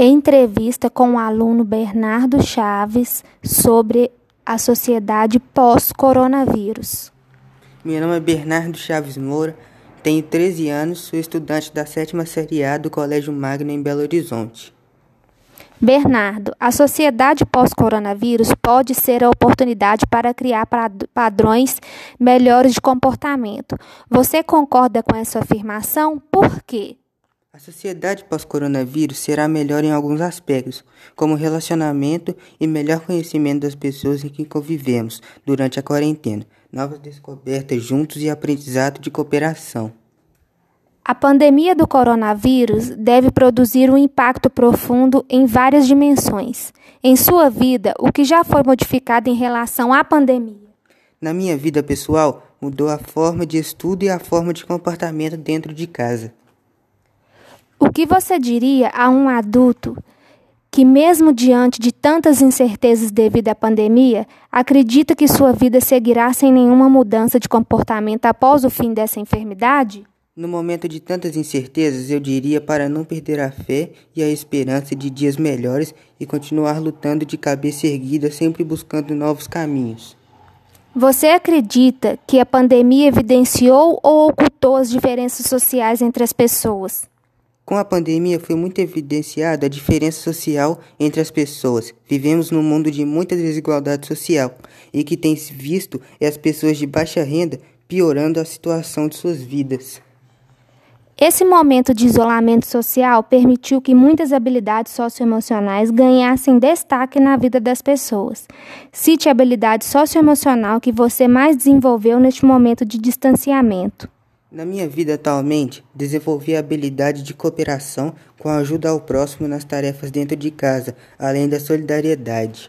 Entrevista com o aluno Bernardo Chaves sobre a sociedade pós-coronavírus. Meu nome é Bernardo Chaves Moura, tenho 13 anos, sou estudante da sétima série A do Colégio Magno em Belo Horizonte. Bernardo, a sociedade pós-coronavírus pode ser a oportunidade para criar padrões melhores de comportamento. Você concorda com essa afirmação? Por quê? A sociedade pós-coronavírus será melhor em alguns aspectos, como relacionamento e melhor conhecimento das pessoas em que convivemos durante a quarentena, novas descobertas juntos e aprendizado de cooperação. A pandemia do coronavírus deve produzir um impacto profundo em várias dimensões. Em sua vida, o que já foi modificado em relação à pandemia? Na minha vida pessoal, mudou a forma de estudo e a forma de comportamento dentro de casa. O que você diria a um adulto que, mesmo diante de tantas incertezas devido à pandemia, acredita que sua vida seguirá sem nenhuma mudança de comportamento após o fim dessa enfermidade? No momento de tantas incertezas, eu diria para não perder a fé e a esperança de dias melhores e continuar lutando de cabeça erguida, sempre buscando novos caminhos. Você acredita que a pandemia evidenciou ou ocultou as diferenças sociais entre as pessoas? Com a pandemia foi muito evidenciada a diferença social entre as pessoas. Vivemos num mundo de muita desigualdade social e que tem se visto é as pessoas de baixa renda piorando a situação de suas vidas. Esse momento de isolamento social permitiu que muitas habilidades socioemocionais ganhassem destaque na vida das pessoas. Cite a habilidade socioemocional que você mais desenvolveu neste momento de distanciamento. Na minha vida atualmente, desenvolvi a habilidade de cooperação com a ajuda ao próximo nas tarefas dentro de casa, além da solidariedade.